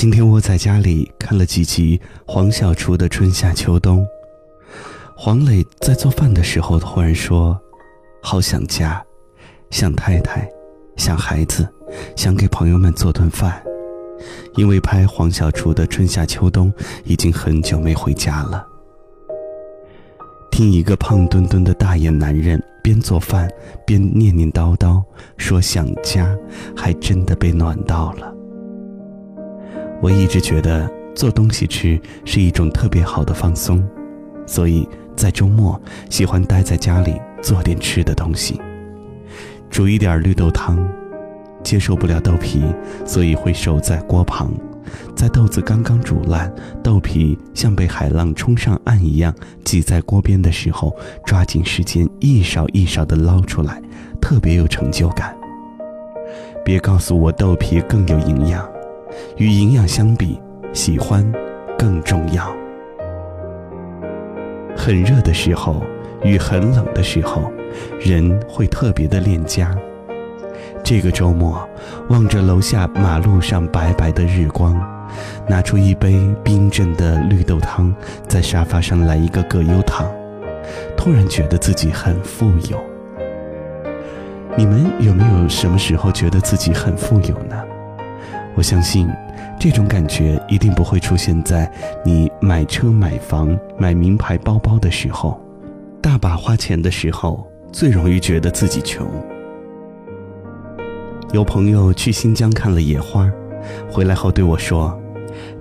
今天我在家里看了几集黄小厨的《春夏秋冬》。黄磊在做饭的时候突然说：“好想家，想太太，想孩子，想给朋友们做顿饭。”因为拍黄小厨的《春夏秋冬》已经很久没回家了。听一个胖墩墩的大爷男人边做饭边念念叨叨说想家，还真的被暖到了。我一直觉得做东西吃是一种特别好的放松，所以在周末喜欢待在家里做点吃的东西，煮一点绿豆汤。接受不了豆皮，所以会守在锅旁，在豆子刚刚煮烂，豆皮像被海浪冲上岸一样挤在锅边的时候，抓紧时间一勺一勺的捞出来，特别有成就感。别告诉我豆皮更有营养。与营养相比，喜欢更重要。很热的时候与很冷的时候，人会特别的恋家。这个周末，望着楼下马路上白白的日光，拿出一杯冰镇的绿豆汤，在沙发上来一个葛优躺，突然觉得自己很富有。你们有没有什么时候觉得自己很富有？我相信，这种感觉一定不会出现在你买车、买房、买名牌包包的时候，大把花钱的时候，最容易觉得自己穷。有朋友去新疆看了野花，回来后对我说：“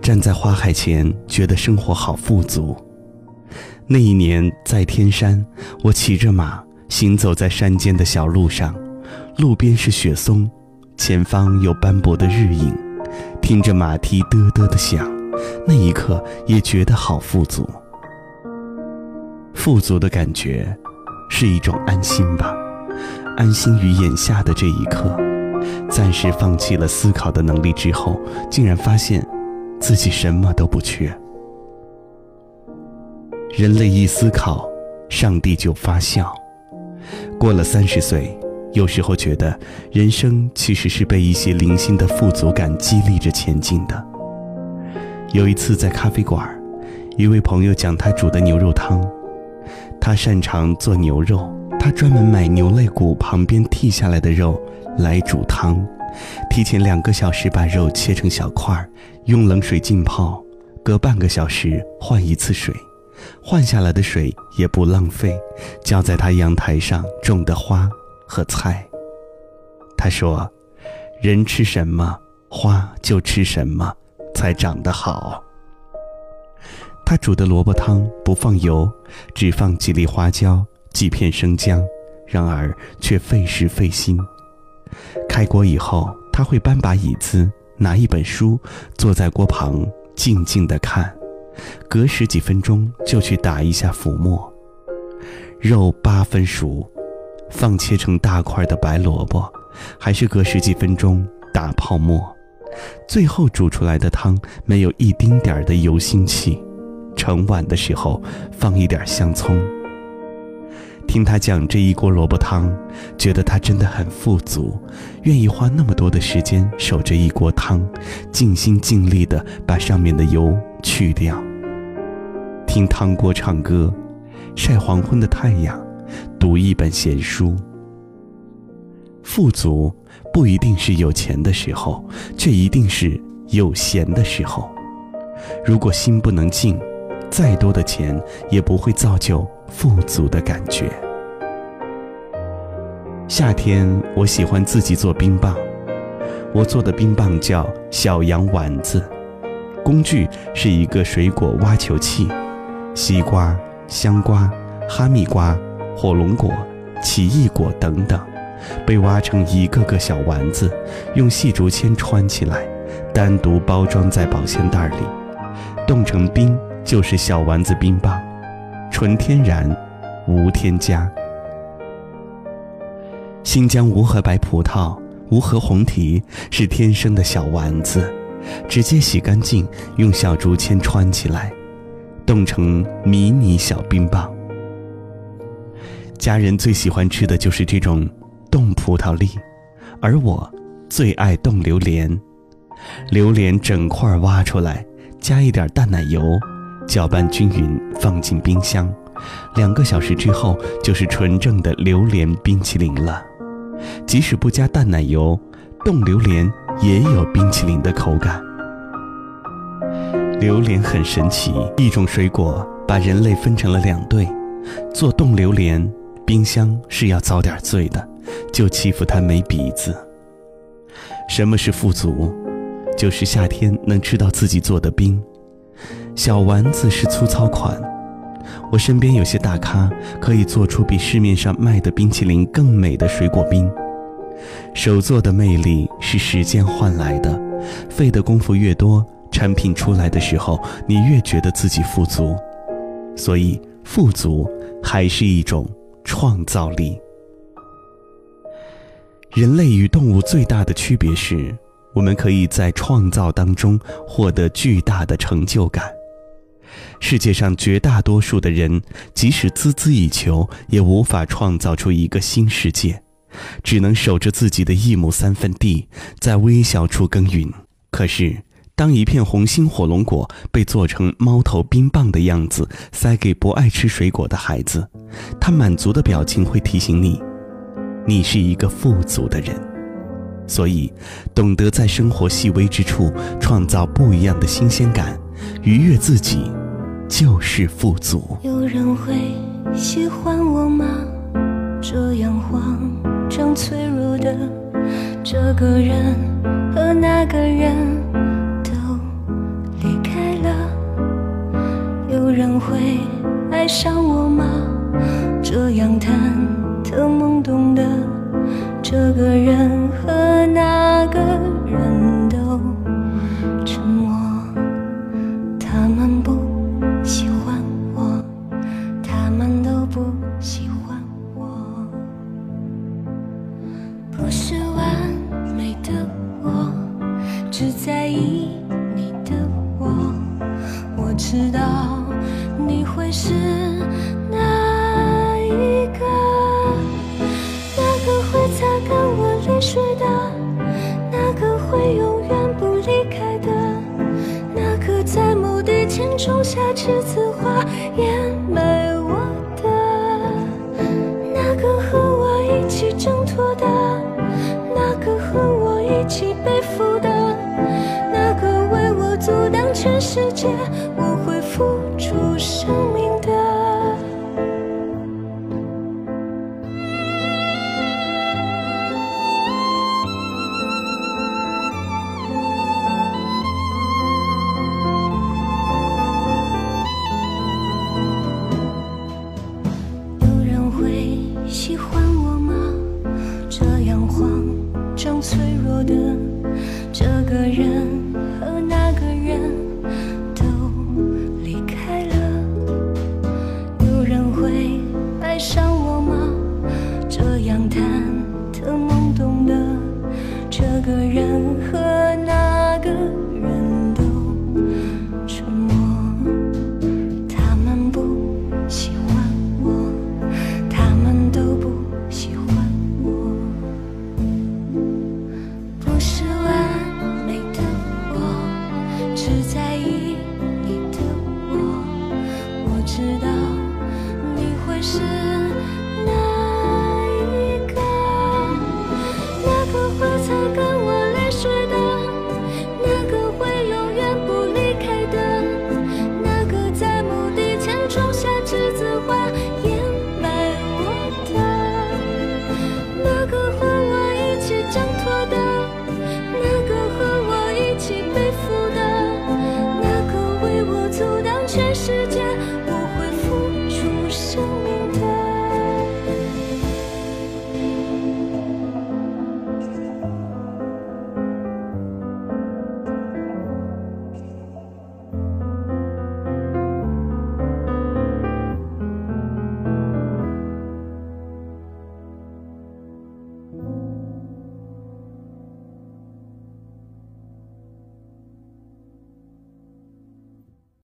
站在花海前，觉得生活好富足。”那一年在天山，我骑着马行走在山间的小路上，路边是雪松，前方有斑驳的日影。听着马蹄嘚嘚的响，那一刻也觉得好富足。富足的感觉，是一种安心吧，安心于眼下的这一刻。暂时放弃了思考的能力之后，竟然发现，自己什么都不缺。人类一思考，上帝就发笑。过了三十岁。有时候觉得，人生其实是被一些零星的富足感激励着前进的。有一次在咖啡馆，一位朋友讲他煮的牛肉汤，他擅长做牛肉，他专门买牛肋骨旁边剔下来的肉来煮汤，提前两个小时把肉切成小块，用冷水浸泡，隔半个小时换一次水，换下来的水也不浪费，浇在他阳台上种的花。和菜，他说：“人吃什么，花就吃什么，才长得好。”他煮的萝卜汤不放油，只放几粒花椒、几片生姜，然而却费时费心。开锅以后，他会搬把椅子，拿一本书，坐在锅旁静静的看，隔十几分钟就去打一下浮沫，肉八分熟。放切成大块的白萝卜，还是隔十几分钟打泡沫，最后煮出来的汤没有一丁点儿的油腥气。盛碗的时候放一点香葱。听他讲这一锅萝卜汤，觉得他真的很富足，愿意花那么多的时间守着一锅汤，尽心尽力的把上面的油去掉。听汤锅唱歌，晒黄昏的太阳。读一本闲书。富足不一定是有钱的时候，却一定是有闲的时候。如果心不能静，再多的钱也不会造就富足的感觉。夏天我喜欢自己做冰棒，我做的冰棒叫小羊丸子，工具是一个水果挖球器，西瓜、香瓜、哈密瓜。火龙果、奇异果等等，被挖成一个个小丸子，用细竹签穿起来，单独包装在保鲜袋里，冻成冰就是小丸子冰棒，纯天然，无添加。新疆无核白葡萄、无核红提是天生的小丸子，直接洗干净，用小竹签穿起来，冻成迷你小冰棒。家人最喜欢吃的就是这种冻葡萄粒，而我最爱冻榴莲。榴莲整块挖出来，加一点淡奶油，搅拌均匀，放进冰箱。两个小时之后，就是纯正的榴莲冰淇淋了。即使不加淡奶油，冻榴莲也有冰淇淋的口感。榴莲很神奇，一种水果把人类分成了两队。做冻榴莲，冰箱是要遭点罪的，就欺负它没鼻子。什么是富足？就是夏天能吃到自己做的冰。小丸子是粗糙款。我身边有些大咖，可以做出比市面上卖的冰淇淋更美的水果冰。手做的魅力是时间换来的，费的功夫越多，产品出来的时候，你越觉得自己富足。所以，富足还是一种创造力。人类与动物最大的区别是，我们可以在创造当中获得巨大的成就感。世界上绝大多数的人，即使孜孜以求，也无法创造出一个新世界，只能守着自己的一亩三分地，在微小处耕耘。可是，当一片红心火龙果被做成猫头冰棒的样子，塞给不爱吃水果的孩子，他满足的表情会提醒你，你是一个富足的人。所以，懂得在生活细微之处创造不一样的新鲜感，愉悦自己。就是富足。有人会喜欢我吗？这样慌张脆弱的这个人和那个人会爱上我吗？这样忐忑懵懂的这个人和那个人是哪一个？那个会擦干我泪水的，那个会永远不离开的，那个在墓地前种下栀子花掩埋我的，那个和我一起挣脱的，那个和我一起背负的，那个为我阻挡全世界。